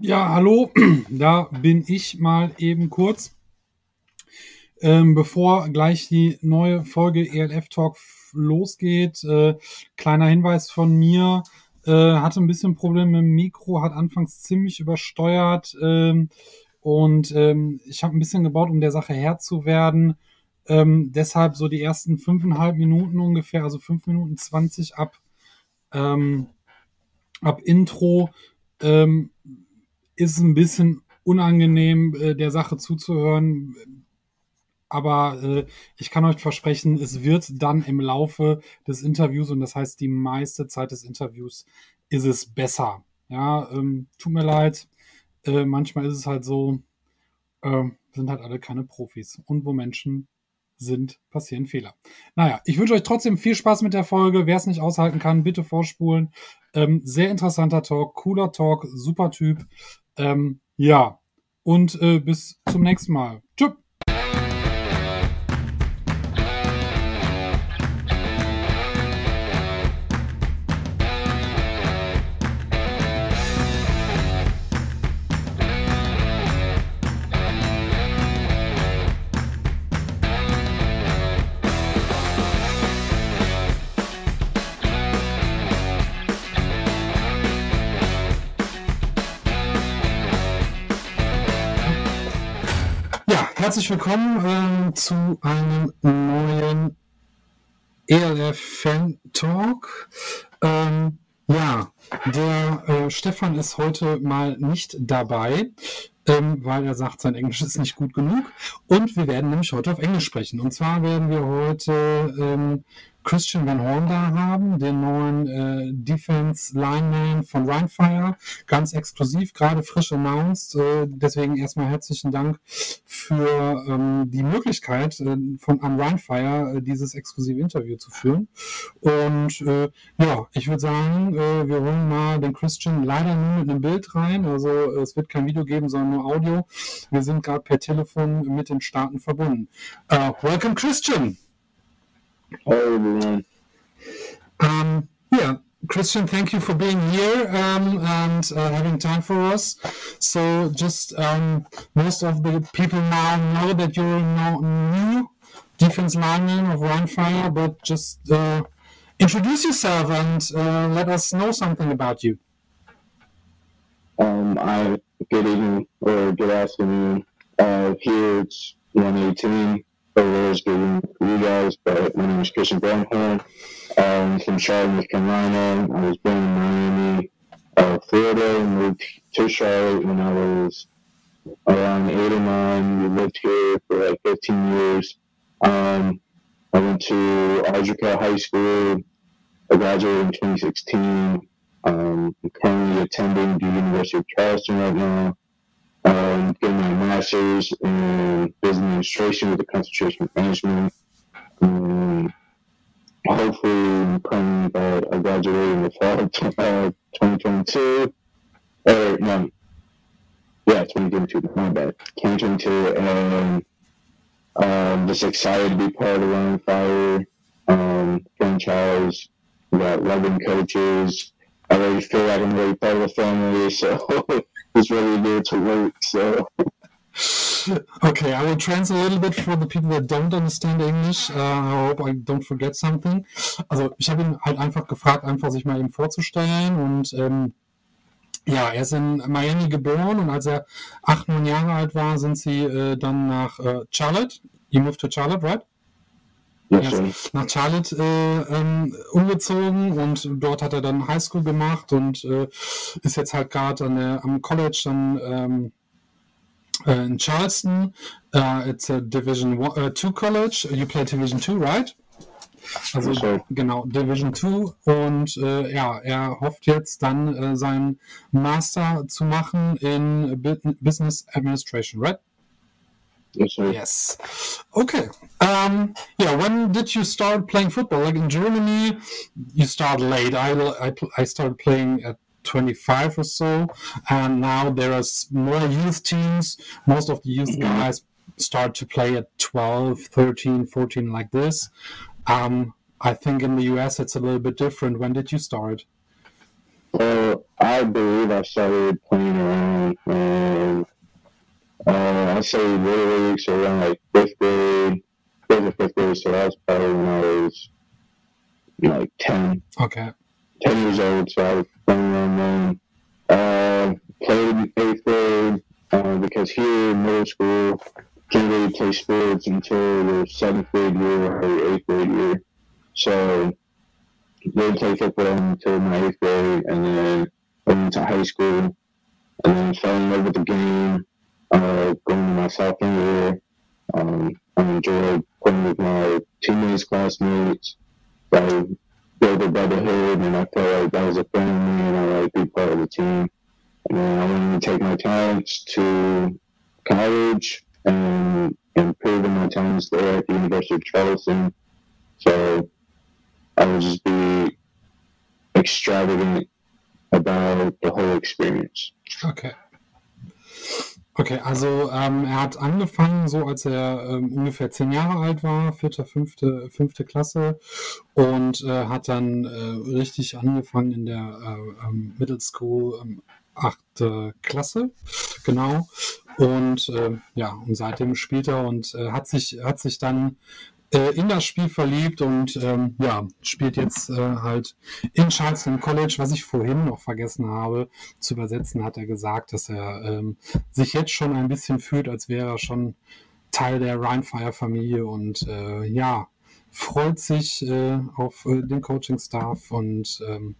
Ja, hallo, da bin ich mal eben kurz. Ähm, bevor gleich die neue Folge ELF Talk losgeht, äh, kleiner Hinweis von mir. Äh, hatte ein bisschen Probleme dem Mikro, hat anfangs ziemlich übersteuert ähm, und ähm, ich habe ein bisschen gebaut, um der Sache Herr zu werden. Ähm, deshalb so die ersten fünfeinhalb Minuten ungefähr, also fünf Minuten zwanzig ab, ähm, ab Intro, ähm, ist ein bisschen unangenehm, äh, der Sache zuzuhören. Aber äh, ich kann euch versprechen, es wird dann im Laufe des Interviews, und das heißt die meiste Zeit des Interviews, ist es besser. Ja, ähm, tut mir leid. Äh, manchmal ist es halt so, äh, sind halt alle keine Profis. Und wo Menschen sind, passieren Fehler. Naja, ich wünsche euch trotzdem viel Spaß mit der Folge. Wer es nicht aushalten kann, bitte vorspulen. Ähm, sehr interessanter Talk, cooler Talk, super Typ. Ähm, ja, und äh, bis zum nächsten Mal. Herzlich willkommen ähm, zu einem neuen ELF Fan Talk. Ähm, ja, der äh, Stefan ist heute mal nicht dabei, ähm, weil er sagt, sein Englisch ist nicht gut genug. Und wir werden nämlich heute auf Englisch sprechen. Und zwar werden wir heute ähm, Christian Van Horn da haben, den neuen äh, Defense Lineman von Rhinefire, ganz exklusiv, gerade frisch announced. Äh, deswegen erstmal herzlichen Dank für ähm, die Möglichkeit äh, von Rhinefire äh, dieses exklusive Interview zu führen. Und äh, ja, ich würde sagen, äh, wir holen mal den Christian leider nur mit einem Bild rein. Also es wird kein Video geben, sondern nur Audio. Wir sind gerade per Telefon mit den Staaten verbunden. Uh, welcome, Christian. Hi, everyone. Um, yeah, Christian, thank you for being here um, and uh, having time for us. So, just um, most of the people now know that you're a new defense lineman of Rheinfire, but just uh, introduce yourself and uh, let us know something about you. Um, I good evening or good afternoon. Uh, here it's 118 was getting you guys, but my name is Christian Van Horn. I'm from Charlotte, North Carolina. I was born in Miami, uh, Florida, and moved to Charlotte when I was around eight or nine. We lived here for like 15 years. Um, I went to Ardrey Kell High School. I graduated in 2016. Um, I'm currently attending the University of Charleston right now um, getting my master's in business administration with a concentration in management. Um, hopefully, praying that I graduate in the fall of 2022. Or, no, yeah, 2022, my bad. 2022, and um, just excited to be part of Rheinfire um, franchise. We got loving coaches. I feel like I'm really part of the family, so was really there to work. So. Okay, I will translate a little bit for the people that don't understand English. Uh, I hope I don't forget something. Also, ich habe ihn halt einfach gefragt, einfach sich mal eben vorzustellen und ähm, ja, er ist in Miami geboren und als er acht, neun Jahre alt war, sind sie äh, dann nach äh, Charlotte. You moved to Charlotte, right? Ja, nach Charlotte äh, ähm, umgezogen und dort hat er dann Highschool gemacht und äh, ist jetzt halt gerade am College dann ähm, äh, in Charleston. Uh, it's a Division 2 uh, College. You play Division 2, right? Also okay. genau, Division 2 und äh, ja, er hofft jetzt dann äh, seinen Master zu machen in Business Administration, right? Yes. Okay. Um, yeah. When did you start playing football? Like in Germany, you start late. I, I, I started playing at 25 or so, and now there are more youth teams. Most of the youth mm-hmm. guys start to play at 12, 13, 14, like this. Um, I think in the US it's a little bit different. When did you start? Well, I believe I started playing around and uh, I say little leagues around like fifth grade, fifth or fifth grade. So that was probably when I was like ten. Okay. 10 years old, so I was playing around then. Uh, played in eighth grade uh, because here in middle school, can't really play sports until your seventh grade year or eighth grade year. So didn't play football until my eighth grade, and then went into high school, and then fell in love with the game. Uh, going to my sophomore year, um, I enjoyed playing with my teammates, classmates. I build a brotherhood, and I felt like that was a family, and I like to be part of the team. And then I wanted to take my talents to college and improve my talents there at the University of Charleston. So I would just be extravagant about the whole experience. Okay. Okay, also ähm, er hat angefangen, so als er ähm, ungefähr zehn Jahre alt war, vierte, fünfte, fünfte Klasse, und äh, hat dann äh, richtig angefangen in der äh, ähm, Middle School, ähm, achte Klasse, genau. Und äh, ja, und seitdem spielt er und äh, hat sich hat sich dann äh, in das Spiel verliebt und ähm, ja, spielt jetzt äh, halt in Charleston College, was ich vorhin noch vergessen habe zu übersetzen, hat er gesagt, dass er ähm, sich jetzt schon ein bisschen fühlt, als wäre er schon Teil der Rhinefire-Familie und äh, ja, freut sich äh, auf äh, den Coaching-Staff und ähm,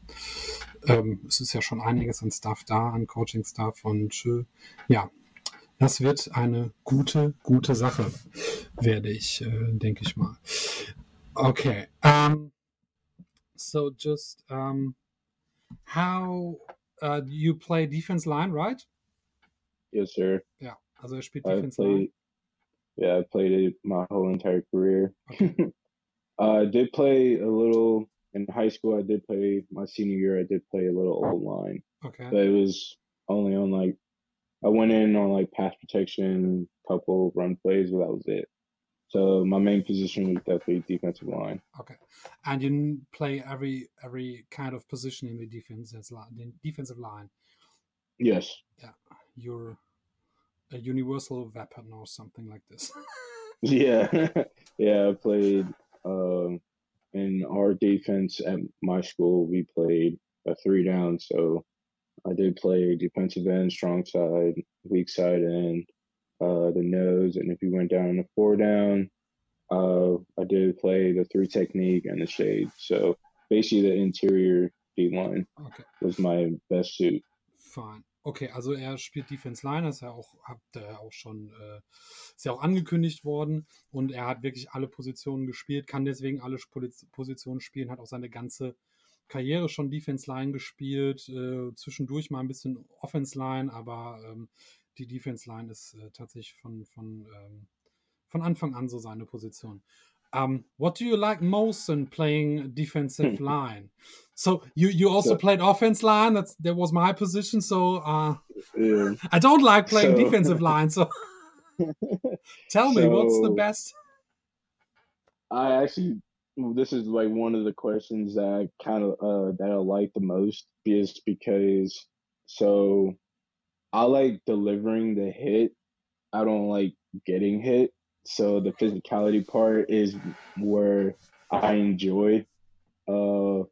ähm, es ist ja schon einiges an Staff da, an Coaching-Staff und äh, ja, das wird eine gute, gute Sache, werde ich, äh, denke ich mal. Okay. Um, so just um, how uh, you play defense line, right? Yes, sir. Ja, also er spielt I Defense played, Line. yeah, I played it my whole entire career. Okay. I did play a little in high school. I did play my senior year. I did play a little old line, Okay. but it was only on like I went in on like pass protection, couple run plays, but that was it. So my main position was definitely defensive line. Okay. And you play every every kind of position in the defense line, the defensive line. Yes. Yeah, you're a universal weapon or something like this. Yeah. yeah. I played um, in our defense at my school. We played a three down, so I did play defensive end, strong side, weak side end, uh, the nose, and if you went down the four down, uh, I did play the three technique and the shade. So basically, the interior D line Okay. was my best suit. Fine. Okay, also er spielt Defense Line, das ist ja auch, habt ihr auch schon, äh, ist ja auch angekündigt worden und er hat wirklich alle Positionen gespielt, kann deswegen alle Positionen spielen, hat auch seine ganze Karriere schon Defense Line gespielt, äh, zwischendurch mal ein bisschen Offense Line, aber ähm, die Defense Line ist äh, tatsächlich von, von, ähm, von Anfang an so seine Position. Um, what do you like most in playing defensive line? So you you also So- played offense line. That's that was my position. So uh, Yeah. I don't like playing So- defensive line. So tell me what's the So- best? I actually, this is like one of the questions that I kind of uh that I like the most is because so I like delivering the hit. I don't like getting hit. So the physicality part is where I enjoy. Uh,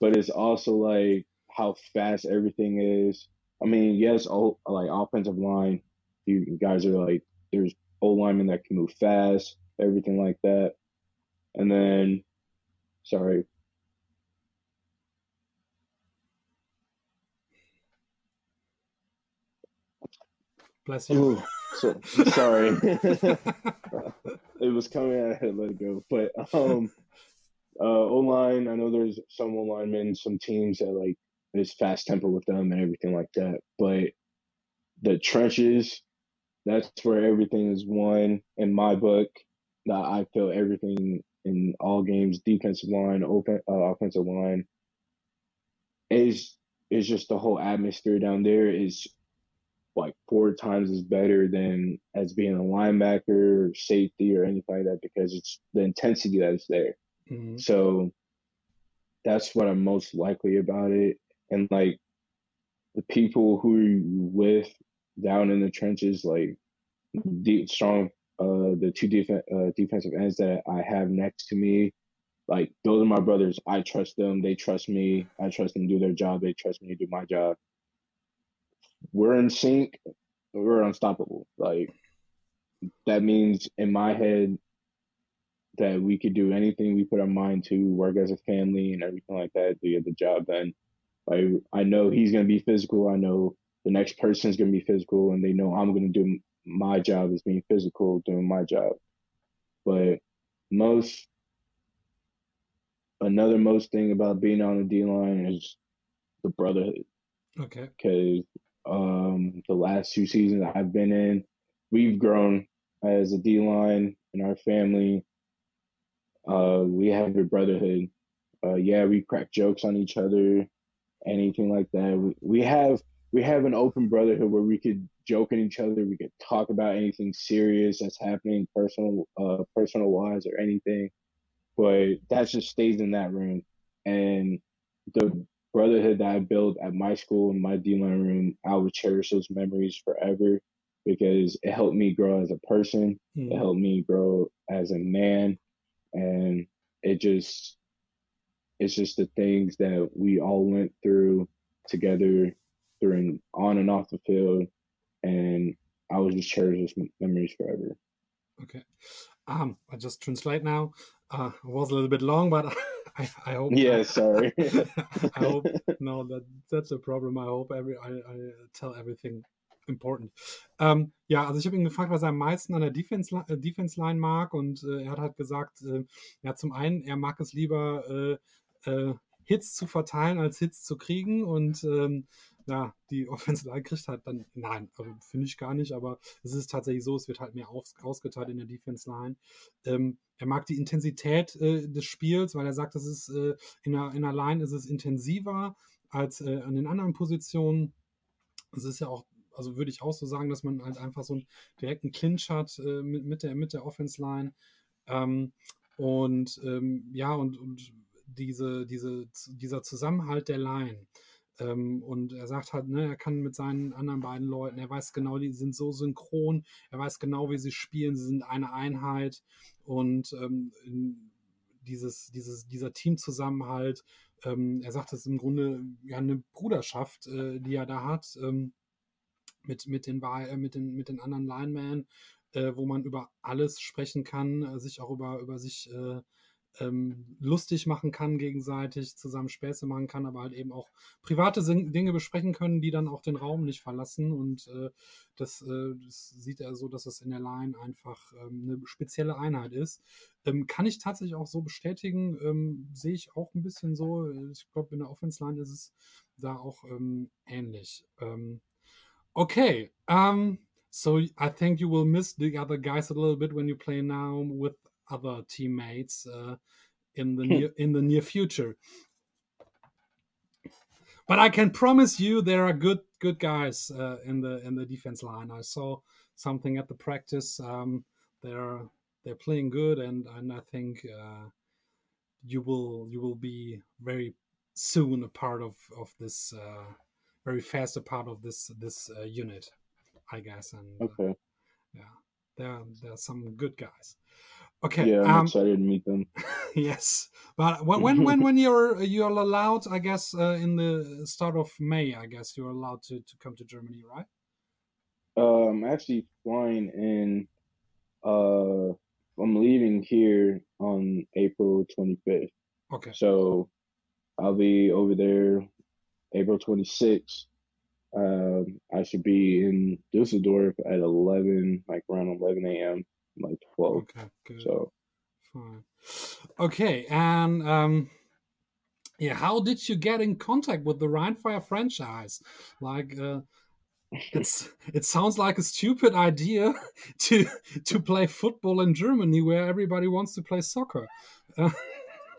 but it's also like how fast everything is. I mean, yes, all like offensive line, you guys are like there's old linemen that can move fast, everything like that. And then, sorry, Bless you. Ooh, so, sorry, it was coming. I had to let it go. But um, uh, O line, I know there's some O linemen, some teams that like there's fast tempo with them and everything like that. But the trenches, that's where everything is won in my book. That I feel everything in all games, defensive line, open, uh, offensive line, is is just the whole atmosphere down there is like four times as better than as being a linebacker or safety or anything like that because it's the intensity that's there. Mhm. So that's what I'm most likely about it. And like the people who you with down in the trenches, like deep, strong, uh, the two def- uh, defensive ends that I have next to me, like those are my brothers. I trust them. They trust me. I trust them to do their job. They trust me to do my job. We're in sync. We're unstoppable. Like that means in my head that we could do anything we put our mind to, work as a family and everything like that to get the job done. Like I know he's gonna be physical. I know the next person is gonna be physical, and they know I'm gonna do my job is being physical, doing my job. But most another most thing about being on the D line is the brotherhood. Okay. Because um, the last two seasons I've been in, we've grown as a D line in our family. Uh, we have a brotherhood. Uh, yeah, we crack jokes on each other, anything like that. We, we have we have an open brotherhood where we could joke at each other. We could talk about anything serious that's happening, personal, uh, personal wise or anything. But that just stays in that room, and the brotherhood that I built at my school in my D line room, I would cherish those memories forever because it helped me grow as a person. Mm. It helped me grow as a man, and it just it's just the things that we all went through together during on and off the field and I will just cherish those memories forever. Okay. Um, I just translate now. Uh, it was a little bit long, but I, I hope. Yeah, sorry. I hope no, that that's a problem. I hope every I, I tell everything important. Ähm, ja, also ich habe ihn gefragt, was er am meisten an der Defense, äh, Defense Line mag und äh, er hat halt gesagt, äh, ja, zum einen, er mag es lieber äh, äh, Hits zu verteilen als Hits zu kriegen und ähm, ja, die Offensive Line kriegt halt dann, nein, also finde ich gar nicht, aber es ist tatsächlich so, es wird halt mehr aus, ausgeteilt in der Defense Line. Ähm, er mag die Intensität äh, des Spiels, weil er sagt, das ist äh, in, der, in der Line ist es intensiver als äh, an den anderen Positionen. Es ist ja auch, also würde ich auch so sagen, dass man halt einfach so einen direkten Clinch hat äh, mit, mit, der, mit der Offense Line. Ähm, und ähm, ja, und, und diese, diese, dieser Zusammenhalt der Line ähm, und er sagt halt, ne, er kann mit seinen anderen beiden Leuten, er weiß genau, die sind so synchron, er weiß genau, wie sie spielen, sie sind eine Einheit. Und ähm, dieses, dieses, dieser Teamzusammenhalt, ähm, er sagt, es ist im Grunde ja eine Bruderschaft, äh, die er da hat ähm, mit, mit, den, äh, mit, den, mit den anderen Linemen, äh, wo man über alles sprechen kann, äh, sich auch über, über sich äh, ähm, lustig machen kann gegenseitig, zusammen Späße machen kann, aber halt eben auch private Dinge besprechen können, die dann auch den Raum nicht verlassen. Und äh, das, äh, das, sieht er so, dass es in der Line einfach ähm, eine spezielle Einheit ist. Ähm, kann ich tatsächlich auch so bestätigen, ähm, sehe ich auch ein bisschen so. Ich glaube, in der Offense Line ist es da auch ähm, ähnlich. Ähm, okay. Um, so I think you will miss the other guys a little bit when you play now with other teammates uh, in the hmm. near in the near future. But I can promise you there are good good guys uh, in the in the defense line. I saw something at the practice. Um, they're they're playing good, and and I think uh, you will you will be very soon a part of of this uh, very fast a part of this this uh, unit, I guess. And uh, yeah, there there are some good guys. Okay. Yeah, I'm um, excited to meet them. yes, but when when when, when you're you're allowed, I guess, uh, in the start of May, I guess you're allowed to to come to Germany, right? Uh, I'm actually flying in. Uh, I'm leaving here on April 25th. Okay. So I'll be over there April 26th. Um, I should be in Dusseldorf at 11, like around 11 a.m like 12. Okay, good. So fine. Okay, and um yeah, how did you get in contact with the Rheinfire franchise? Like uh it's it sounds like a stupid idea to to play football in Germany where everybody wants to play soccer. Uh,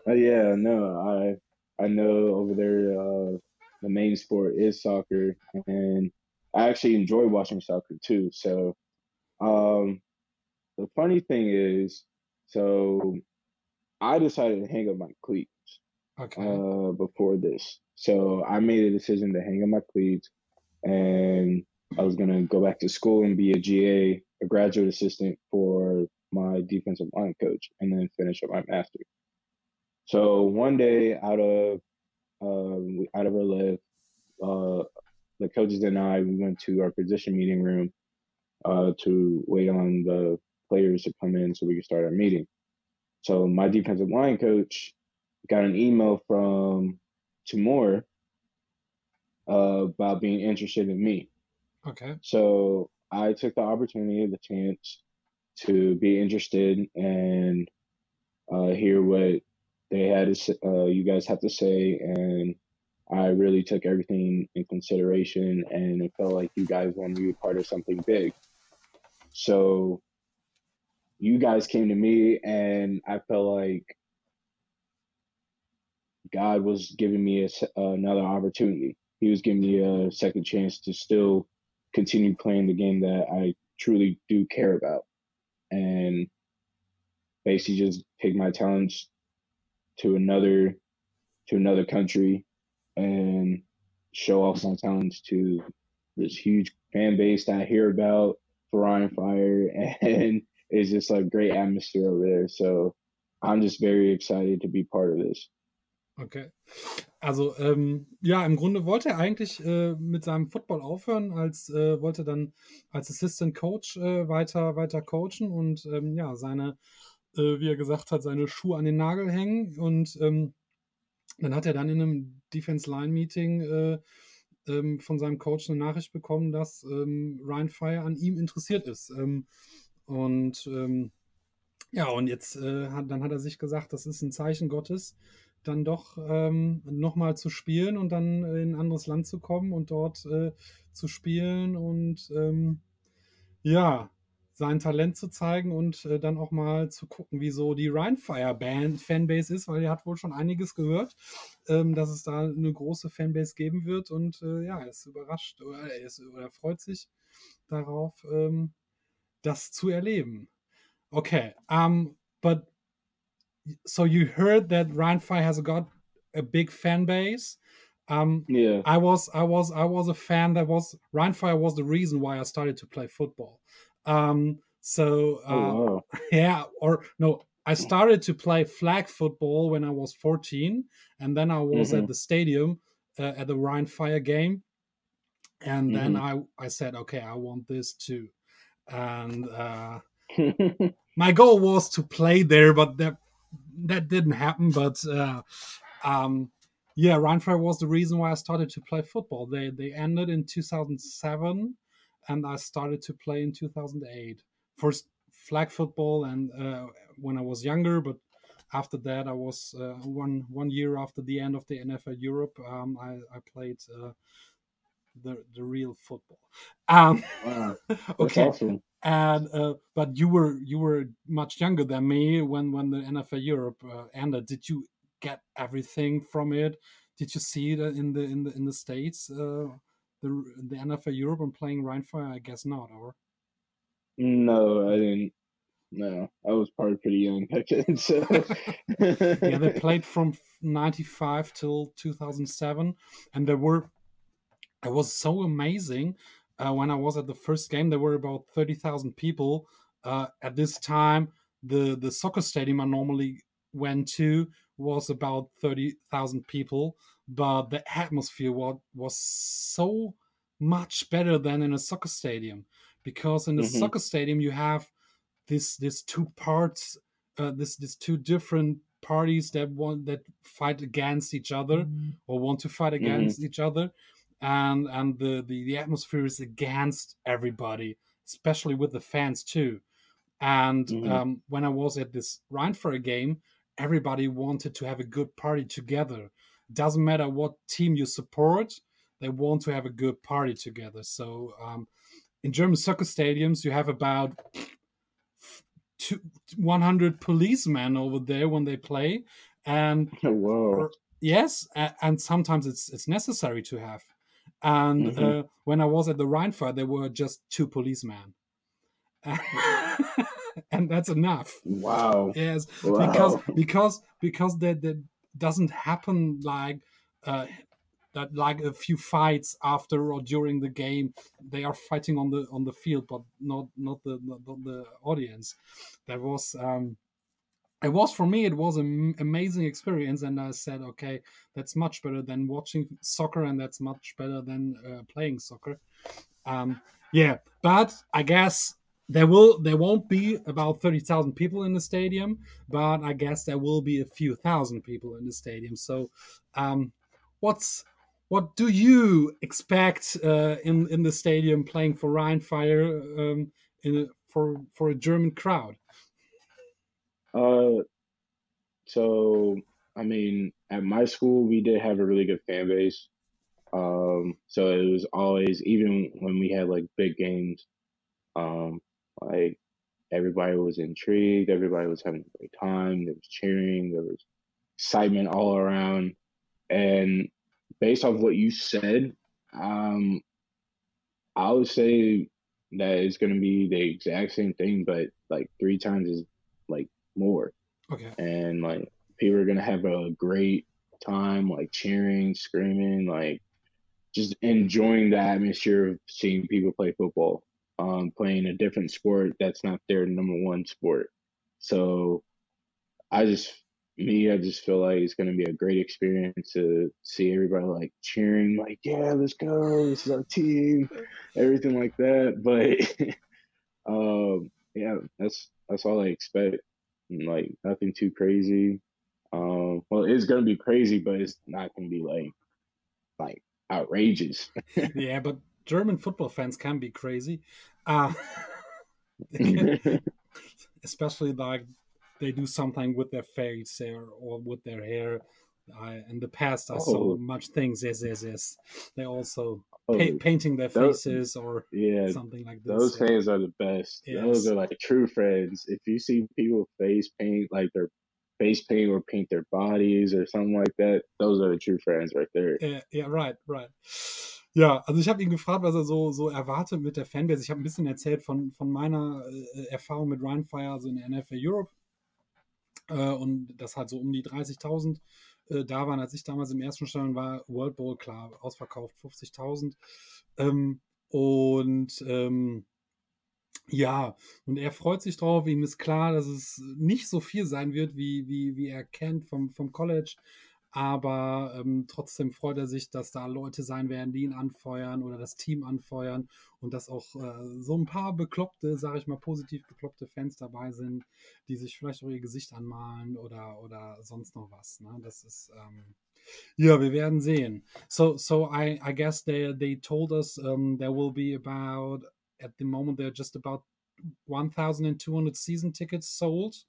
uh, yeah, no, I I know over there uh, the main sport is soccer, and I actually enjoy watching soccer too. So, um, the funny thing is, so I decided to hang up my cleats okay. uh, before this. So I made a decision to hang up my cleats. and I was gonna go back to school and be a GA, a graduate assistant for my defensive line coach, and then finish up my master's. So one day, out of um, out of our live, uh, the coaches and I we went to our position meeting room uh, to wait on the players to come in so we could start our meeting. So my defensive line coach got an email from Timur uh, about being interested in me. Okay. So I took the opportunity, of the chance to be interested and uh, hear what they had to say, uh, you guys have to say, and I really took everything in consideration, and it felt like you guys wanted to be part of something big. So you guys came to me, and I felt like God was giving me a, another opportunity. He was giving me a second chance to still continue playing the game that I truly do care about, and basically just take my talents to another to another country and show off my talents to this huge fan base that I hear about for Rheinfire and it's just like great atmosphere over there. So I'm just very excited to be part of this. Okay. Also, ähm, ja, im Grunde wollte er eigentlich äh, mit seinem Football aufhören, als äh, wollte dann als Assistant Coach äh, weiter, weiter coachen und ähm, ja, seine, äh, wie er gesagt hat, seine Schuhe an den Nagel hängen. Und ähm, dann hat er dann in einem Defense Line Meeting äh, ähm, von seinem Coach eine Nachricht bekommen, dass ähm, Ryan Fire an ihm interessiert ist. Ähm, und ja, und jetzt äh, hat, dann hat er sich gesagt, das ist ein Zeichen Gottes dann doch ähm, nochmal zu spielen und dann in ein anderes Land zu kommen und dort äh, zu spielen und ähm, ja, sein Talent zu zeigen und äh, dann auch mal zu gucken, wie so die Rhinefire Band Fanbase ist, weil er hat wohl schon einiges gehört, ähm, dass es da eine große Fanbase geben wird und äh, ja, er ist überrascht oder er, ist, oder er freut sich darauf, ähm, das zu erleben. Okay, um, but so you heard that Rheinfire has got a big fan base. Um, yeah, I was, I was, I was a fan. That was Rheinfire was the reason why I started to play football. Um, so uh, oh, wow. yeah, or no, I started to play flag football when I was 14, and then I was mm-hmm. at the stadium uh, at the Rheinfire game, and mm-hmm. then I I said, okay, I want this too, and uh, my goal was to play there, but that that didn't happen. But uh, um, yeah, Rheinfire was the reason why I started to play football. They they ended in 2007, and I started to play in 2008. First flag football, and uh, when I was younger, but after that, I was uh, one one year after the end of the NFL Europe. Um, I, I played uh, the the real football. Um, wow, okay. Awesome and uh, but you were you were much younger than me when when the NFL Europe uh, ended. Did you get everything from it? Did you see it in the in the in the states uh, the the NFL Europe and playing Rheinfire? I guess not, or no, I didn't. No, I was probably pretty young back then. So yeah, they played from '95 till 2007, and there were. It was so amazing uh, when I was at the first game, there were about 30,000 people. Uh, at this time, the, the soccer stadium I normally went to was about 30,000 people, but the atmosphere was, was so much better than in a soccer stadium because in a mm-hmm. soccer stadium you have this this two parts uh, this this two different parties that want that fight against each other mm-hmm. or want to fight mm-hmm. against mm-hmm. each other and and the, the the atmosphere is against everybody, especially with the fans too. And mm-hmm. um, when I was at this Rheinfire game, everybody wanted to have a good party together. Doesn't matter what team you support, they want to have a good party together. So um, in German soccer stadiums, you have about two, 100 policemen over there when they play, and Whoa. yes, and sometimes it's it's necessary to have and mm-hmm. uh, when I was at the Rheinfire, there were just two policemen. and that's enough. Wow. Yes, wow. because because because that that doesn't happen like uh, that like a few fights after or during the game they are fighting on the on the field but not not the not the audience there was um it was for me it was an amazing experience and i said okay that's much better than watching soccer and that's much better than uh, playing soccer um yeah but i guess there will there won't be about 30,000 people in the stadium but i guess there will be a few thousand people in the stadium so um what's what do you expect uh, in in the stadium playing for Rheinfire um, in a, for for a German crowd? Uh, so I mean, at my school, we did have a really good fan base. Um, so it was always even when we had like big games, um, like everybody was intrigued, everybody was having a great time. There was cheering, there was excitement all around, and based off what you said, um, I would say that it's going to be the exact same thing, but like three times is like more. Okay. And like people are going to have a great time, like cheering, screaming, like just enjoying the atmosphere of seeing people play football, um, playing a different sport that's not their number one sport. So I just me, I just feel like it's going to be a great experience to see everybody like cheering, like, yeah, let's go. This is our team, everything like that. But, um, yeah, that's, that's all I expect. Like nothing too crazy. Um, well, it's going to be crazy, but it's not going to be like, like outrageous. yeah, but German football fans can be crazy. Uh, especially like they do something with their face or, or with their hair. I, in the past, I oh. saw much things. Yes, yes, yes. They also oh, pa- painting their faces those, or yeah, something like this. Those yeah. fans are the best. Yes. Those are like true friends. If you see people face paint like their face paint or paint their bodies or something like that, those are the true friends right there. Yeah, yeah right, right. Ja, also ich habe ihn gefragt, was er so, so erwartet mit der Fanbase. Ich habe ein bisschen erzählt von, von meiner äh, Erfahrung mit Ryan Fire, also in der NFL Europe. Äh, und das halt so um die 30.000 äh, da waren, als ich damals im ersten Stadion war. World Bowl, klar, ausverkauft 50.000. Ähm, und ähm, ja, und er freut sich drauf. Ihm ist klar, dass es nicht so viel sein wird, wie, wie, wie er kennt vom, vom College aber ähm, trotzdem freut er sich, dass da Leute sein werden, die ihn anfeuern oder das Team anfeuern und dass auch äh, so ein paar bekloppte, sage ich mal, positiv bekloppte Fans dabei sind, die sich vielleicht auch ihr Gesicht anmalen oder, oder sonst noch was. Ne? Das ist, ähm, ja, wir werden sehen. So, so I, I guess they, they told us um, there will be about, at the moment, they're just about 1,200 season tickets sold.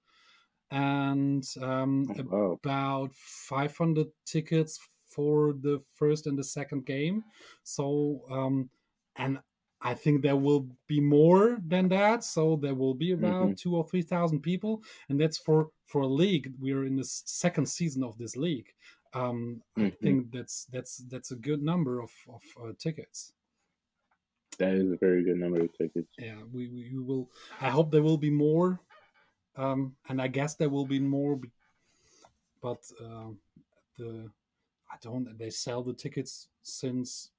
And um, oh, wow. about 500 tickets for the first and the second game. So, um, and I think there will be more than that. So there will be about mm-hmm. two or three thousand people, and that's for for a league. We're in the second season of this league. Um, mm-hmm. I think that's that's that's a good number of of uh, tickets. That is a very good number of tickets. Yeah, we, we will. I hope there will be more um, and I guess there will be more, but uh, the I don't. They sell the tickets since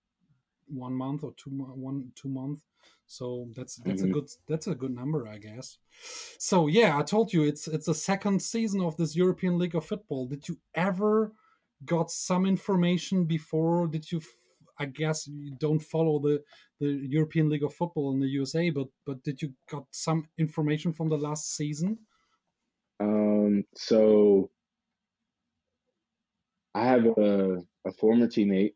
one month or two one two month, so that's that's mm-hmm. a good that's a good number, I guess. So yeah, I told you it's it's a second season of this European League of Football. Did you ever got some information before? Did you? I guess you don't follow the the European League of Football in the USA, but but did you got some information from the last season? Um, so I have a, a former teammate.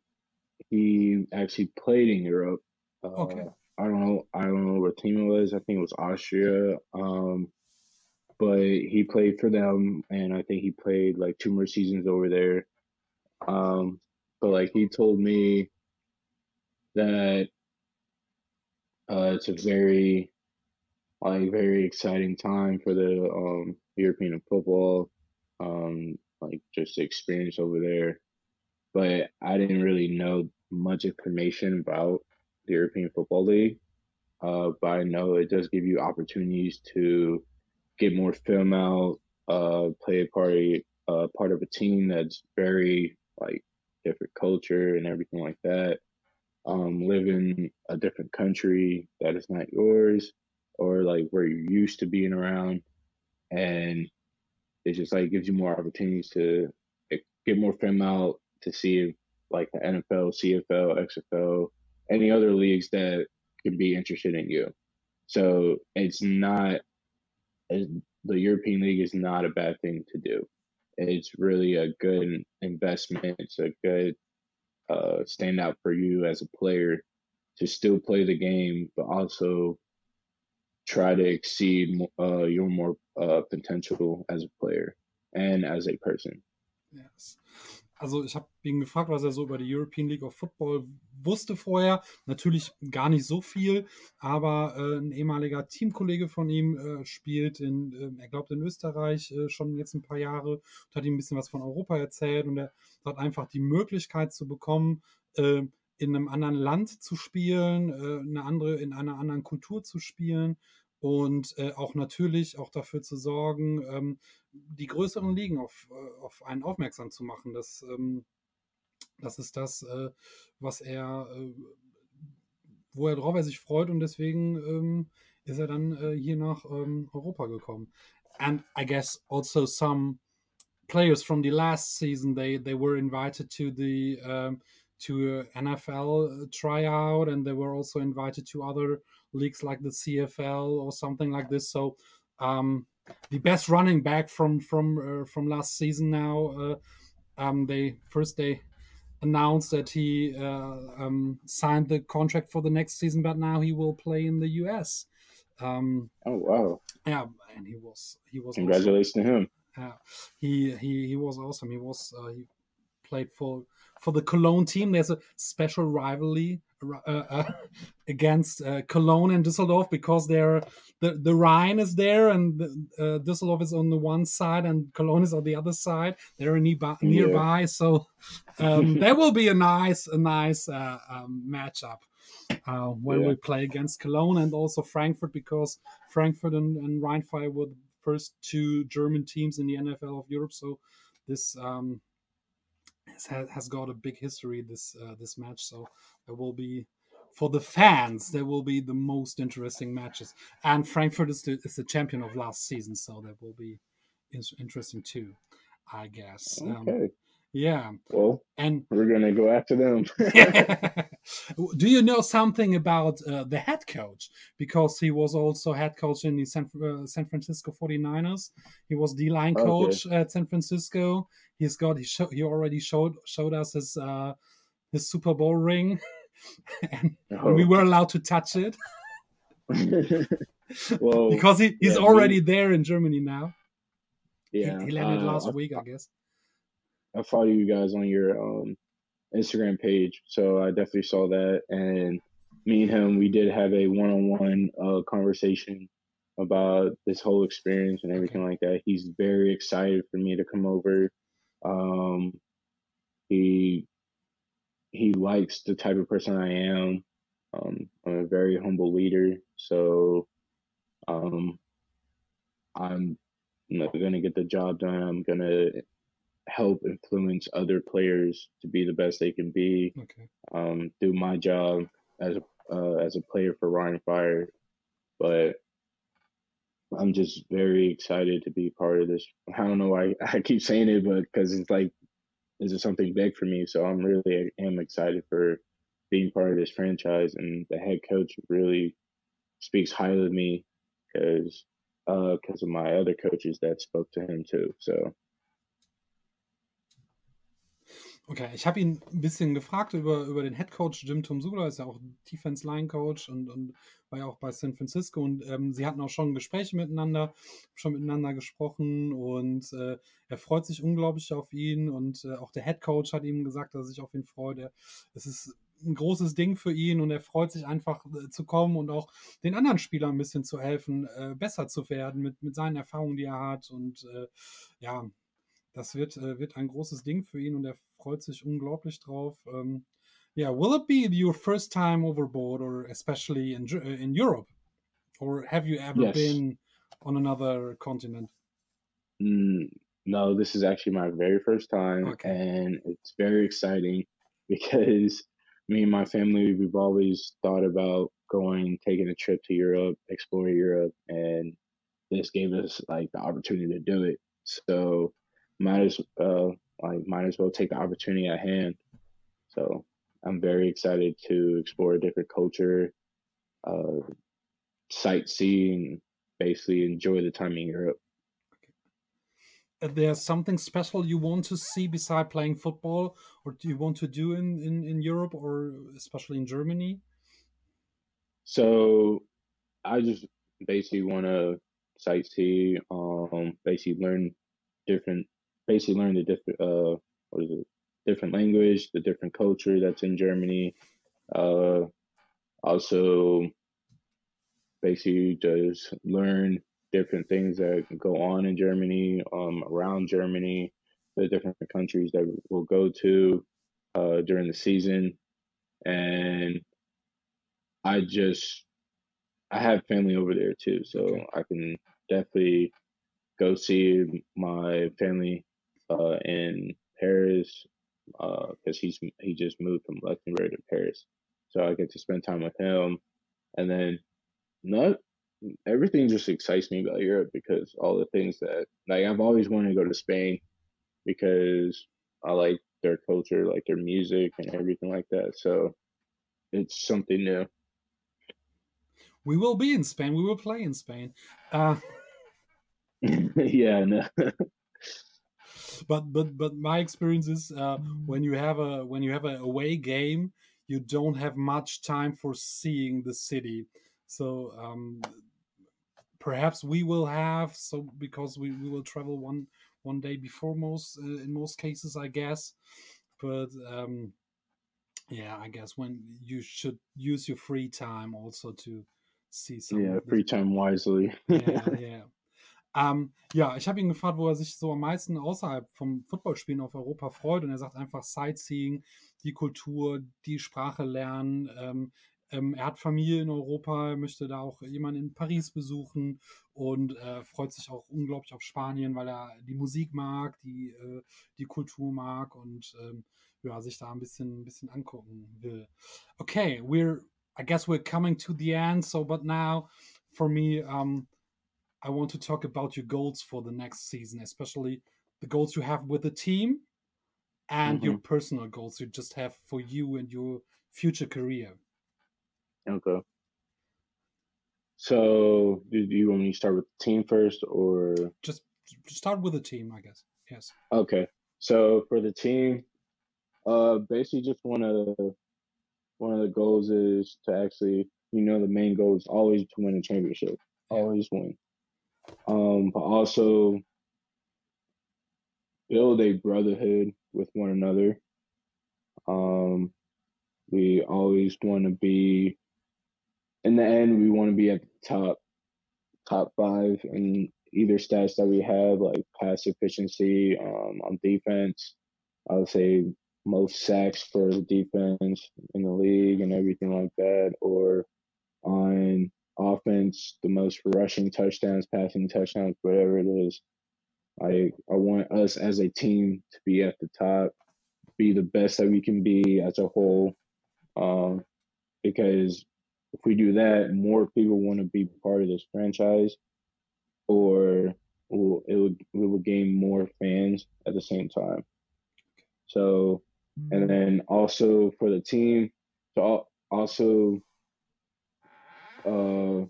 He actually played in Europe. Uh, okay. I don't know. I don't know what team it was. I think it was Austria. Um, but he played for them, and I think he played like two more seasons over there. Um, but like he told me that uh, it's a very like very exciting time for the um, European football, um, like just experience over there. But I didn't really know much information about the European Football League. Uh, but I know it does give you opportunities to get more film out, uh, play a part uh, part of a team that's very like different culture and everything like that. Um, live in a different country that is not yours or like where you're used to being around. And it just like gives you more opportunities to eh, get more film out to see like the NFL, CFL, XFL, any other leagues that could be interested in you. So it's not the European League is not a bad thing to do. It's really a good investment. It's a good uh, standout for you as a player to still play the game, but also try to exceed uh, your more uh, potential as a player and as a person. Yes. also ich habe ihn gefragt, was er so über die European League of Football wusste vorher. Natürlich gar nicht so viel, aber äh, ein ehemaliger Teamkollege von ihm äh, spielt in, äh, er glaubt in Österreich äh, schon jetzt ein paar Jahre und hat ihm ein bisschen was von Europa erzählt und er hat einfach die Möglichkeit zu bekommen, äh, in einem anderen Land zu spielen, äh, eine andere, in einer anderen Kultur zu spielen und äh, auch natürlich auch dafür zu sorgen, ähm, die größeren Ligen auf, äh, auf einen aufmerksam zu machen. Das, ähm, das ist das, äh, was er, äh, wo er drauf er sich freut und deswegen ähm, ist er dann äh, hier nach ähm, Europa gekommen. And I guess also some players from the last season they they were invited to the um, to NFL tryout and they were also invited to other leagues like the CFL or something like this. So um, the best running back from from uh, from last season now, uh, um, they first they announced that he uh, um, signed the contract for the next season, but now he will play in the US. Um, oh wow! Yeah, and he was he was congratulations awesome. to him. Yeah, he he he was awesome. He was uh, he played for for the Cologne team. There's a special rivalry uh, uh, against uh, Cologne and Düsseldorf because they're the the Rhine is there and the, uh, Düsseldorf is on the one side and Cologne is on the other side. They're nearby, nearby yeah. so um, there will be a nice a nice uh, um, matchup. Uh, when yeah. we play against Cologne and also Frankfurt because Frankfurt and, and Rheinfire were the first two German teams in the NFL of Europe. So this um, has, has got a big history this uh, this match. So there will be for the fans there will be the most interesting matches. And Frankfurt is the is the champion of last season, so that will be interesting too, I guess. Um, okay. Um, yeah. Well, and we're gonna go after them. Do you know something about uh, the head coach? Because he was also head coach in the San, uh, San Francisco 49ers. He was the line coach okay. at San Francisco. He's got he, show, he already showed showed us his uh, his Super Bowl ring, and oh. we were allowed to touch it. well, because he, he's yeah, already there in Germany now. Yeah, he, he landed uh, last week, I guess. I follow you guys on your um, Instagram page, so I definitely saw that. And me and him, we did have a one-on-one uh, conversation about this whole experience and everything like that. He's very excited for me to come over. Um, he he likes the type of person I am. Um, I'm a very humble leader, so um, I'm gonna get the job done. I'm gonna help influence other players to be the best they can be. Okay. Um, do my job as a uh, as a player for Rheinfire, but I'm just very excited to be part of this. I don't know why I keep saying it, but because it's like this is something big for me, so I'm really am excited for being part of this franchise. And the head coach really speaks highly of me because because uh, of my other coaches that spoke to him too. So Okay, ich habe ihn ein bisschen gefragt über, über den Head Coach. Jim Tomsula, ist ja auch Defense Line Coach und, und war ja auch bei San Francisco. Und ähm, sie hatten auch schon Gespräche miteinander, schon miteinander gesprochen. Und äh, er freut sich unglaublich auf ihn. Und äh, auch der Head Coach hat ihm gesagt, dass er sich auf ihn freut. Es ist ein großes Ding für ihn. Und er freut sich einfach äh, zu kommen und auch den anderen Spielern ein bisschen zu helfen, äh, besser zu werden mit, mit seinen Erfahrungen, die er hat. Und äh, ja, das wird, äh, wird ein großes Ding für ihn. Und er freut sich unglaublich drauf. Um, yeah, will it be your first time overboard, or especially in uh, in Europe, or have you ever yes. been on another continent? Mm, No, this is actually my very first time, Okay. and it's very exciting because me and my family we've always thought about going, taking a trip to Europe, exploring Europe, and this gave us like the opportunity to do it. So might as uh like might as well take the opportunity at hand. So I'm very excited to explore a different culture, uh, sightsee, and basically enjoy the time in Europe. There's something special you want to see beside playing football, or do you want to do in, in, in Europe or especially in Germany? So I just basically want to sightsee, um, basically learn different, basically learn the different, uh, what is it, different language, the different culture that's in Germany. Uh, also, basically just learn different things that go on in Germany, um, around Germany, the different countries that we'll go to uh, during the season, and I just I have family over there too, so. I can definitely go see my family uh, in Paris because he's he just moved from Luxembourg to Paris, so I get to spend time with him, and then not everything just excites me about Europe because all the things that like I've always wanted to go to Spain because I like their culture, like their music and everything like that. So it's something new. We will be in Spain. We will play in Spain. Uh, yeah, no. but but but my experience is uh, when you have a when you have a away game, you don't have much time for seeing the city. So um, perhaps we will have so because we, we will travel one one day before most uh, in most cases, I guess. But um, yeah, I guess when you should use your free time also to see some yeah, free time wisely. yeah, ja. Ähm, ja, ich habe ihn gefragt, wo er sich so am meisten außerhalb vom Footballspielen auf Europa freut. Und er sagt einfach Sightseeing, die Kultur, die Sprache lernen. Ähm, ähm, er hat Familie in Europa, möchte da auch jemanden in Paris besuchen und äh, freut sich auch unglaublich auf Spanien, weil er die Musik mag, die, äh, die Kultur mag und ähm, ja, sich da ein bisschen, ein bisschen angucken will. Okay, we're, I guess we're coming to the end. So, but now for me, um, I want to talk about your goals for the next season, especially the goals you have with the team and your personal goals you just have for you and your future career. okay. So, do you want me to start with the team first, or Just start with the team, I guess. Yes. okay? So for the team, uh, basically just one of the one of the goals is to actually, you know, the main goal is always to win a championship, Yeah. always win. Um, but also build a brotherhood with one another. Um, we always want to be, in the end, we want to be at the top, top five in either stats that we have, like pass efficiency, um, on defense. I would say most sacks for the defense in the league and everything like that, or on offense, the most rushing touchdowns, passing touchdowns, whatever it is. I I want us as a team to be at the top, be the best that we can be as a whole, um, because if we do that, more people want to be part of this franchise, or we'll, it would we will gain more fans at the same time. So, and then also for the team to also uh,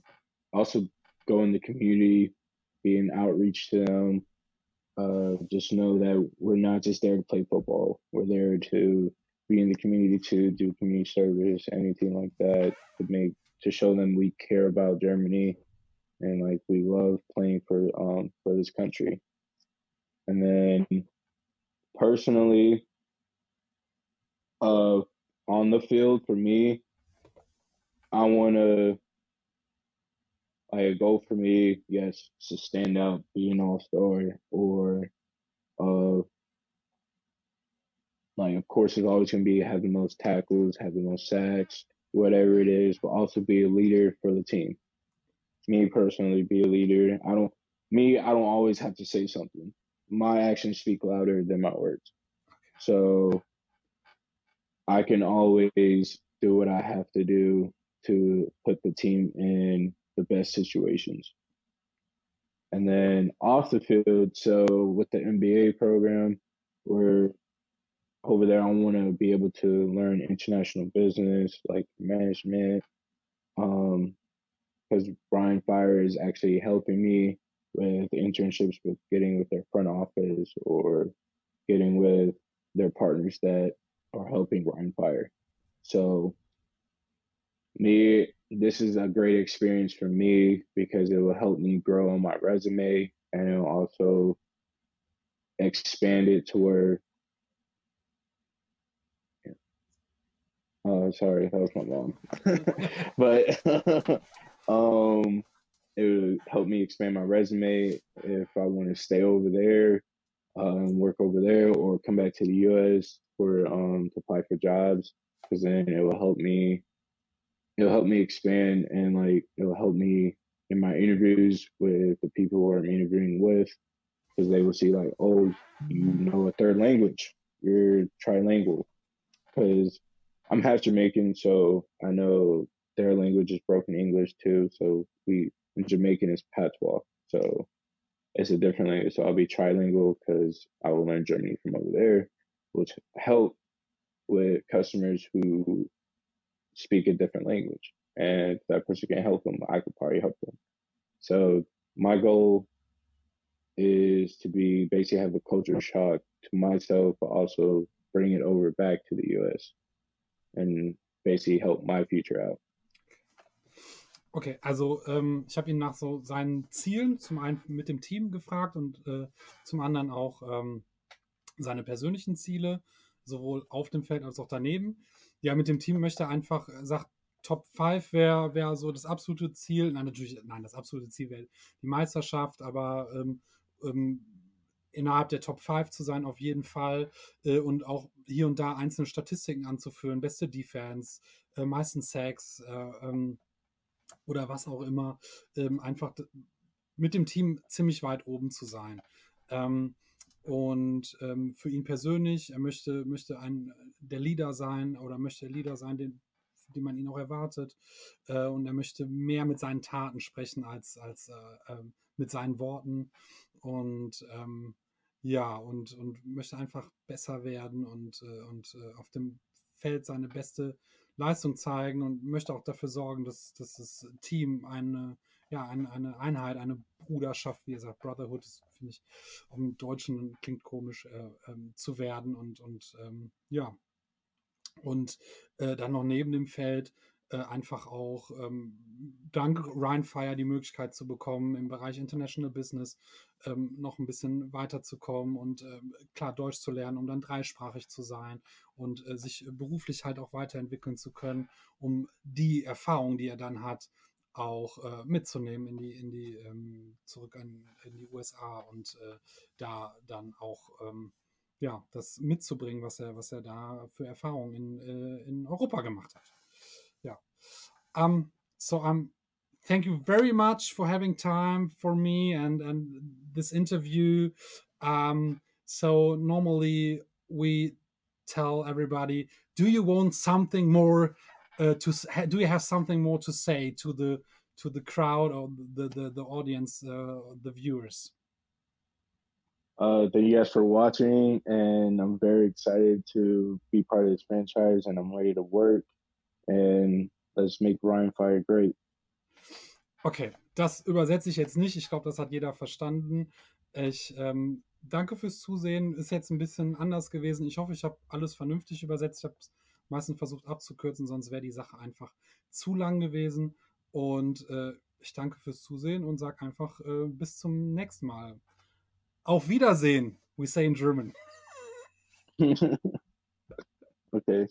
also go in the community, be an outreach to them. Uh, just know that we're not just there to play football. We're there to be in the community to do community service, anything like that, to make to show them we care about Germany and like we love playing for um for this country. And then personally, uh, on the field for me, I want to like a goal for me, yes, to stand out, be an all star, or uh, like of course it's always gonna be have the most tackles, have the most sacks, whatever it is, but also be a leader for the team. Me personally, be a leader. I don't me, I don't always have to say something. my actions speak louder than my words. So I can always do what I have to do to put the team in the best situations. And then off the field, so with the MBA program, we're over there. I want to be able to learn international business, like management, um, because Rheinfire is actually helping me with internships with getting with their front office or getting with their partners that are helping Rheinfire. So me this is a great experience for me because it will help me grow on my resume and it'll also expand it to where oh sorry that was my mom. But um it would help me expand my resume if i want to stay over there uh, and work over there or come back to the us for um to apply for jobs because then it will help me it'll help me expand and like it'll help me in my interviews with the people who I'm interviewing with because they will see like, oh, you know a third language, you're trilingual. Because I'm half Jamaican, so I know their language is broken English too. So we in Jamaican is patois, so it's a different language. So I'll be trilingual because I will learn Germany from over there, which help with customers who speak a different language. And if that person can help them, I could probably help them. So my goal is to be basically have a culture shock to myself, but also bring it over back to the US and basically help my future out. Okay, also ähm, ich habe ihn nach so seinen Zielen zum einen mit dem Team gefragt und äh, zum anderen auch ähm, seine persönlichen Ziele, sowohl auf dem Feld als auch daneben. Ja, mit dem Team möchte einfach, sagt, Top 5 wäre wär so das absolute Ziel. Nein, natürlich, nein, das absolute Ziel wäre die Meisterschaft, aber ähm, ähm, innerhalb der Top 5 zu sein, auf jeden Fall. Äh, und auch hier und da einzelne Statistiken anzuführen, beste Defense, äh, meisten Sacks äh, ähm, oder was auch immer. Ähm, einfach mit dem Team ziemlich weit oben zu sein. Ähm, und ähm, für ihn persönlich, er möchte, möchte ein der Leader sein oder möchte der Leader sein, den, den man ihn auch erwartet. Äh, und er möchte mehr mit seinen Taten sprechen als, als äh, äh, mit seinen Worten. Und ähm, ja, und, und möchte einfach besser werden und, äh, und äh, auf dem Feld seine beste Leistung zeigen und möchte auch dafür sorgen, dass, dass das Team eine, ja, eine, eine Einheit, eine Bruderschaft, wie gesagt, Brotherhood, finde ich, auch im Deutschen klingt komisch, äh, ähm, zu werden und, und ähm, ja. Und äh, dann noch neben dem Feld äh, einfach auch ähm, dank Ryan Fire die Möglichkeit zu bekommen, im Bereich International Business ähm, noch ein bisschen weiterzukommen und ähm, klar Deutsch zu lernen, um dann dreisprachig zu sein und äh, sich beruflich halt auch weiterentwickeln zu können, um die Erfahrung, die er dann hat, auch äh, mitzunehmen in die, in die, ähm, zurück an, in die USA und äh, da dann auch ähm, ja, das mitzubringen, was er, was er da für Erfahrungen in, äh, in Europa gemacht hat. Ja. Um, so um, thank you very much for having time for me and, and this interview. Um, so normally we tell everybody, do you want something more uh, to do you have something more to say to the to the crowd or the the, the audience uh, the viewers uh, thank you guys for watching and i'm very excited to be part of this franchise and i'm ready to work and let's make ryan fire great okay das übersetze ich jetzt nicht ich glaube das hat jeder verstanden ich ähm, danke fürs Zusehen. Ist jetzt ein bisschen anders gewesen. Ich hoffe, ich habe alles vernünftig übersetzt. Ich habe es meistens versucht abzukürzen, sonst wäre die Sache einfach zu lang gewesen. Und äh, ich danke fürs Zusehen und sage einfach äh, bis zum nächsten Mal. Auf Wiedersehen, we say in German. okay.